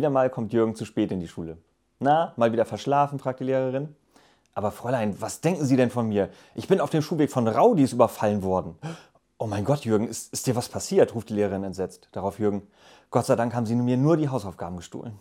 Wieder mal kommt Jürgen zu spät in die Schule. Na, mal wieder verschlafen? fragt die Lehrerin. Aber Fräulein, was denken Sie denn von mir? Ich bin auf dem Schulweg von Raudis überfallen worden. Oh mein Gott, Jürgen, ist, ist dir was passiert? ruft die Lehrerin entsetzt. Darauf Jürgen, Gott sei Dank haben Sie mir nur die Hausaufgaben gestohlen.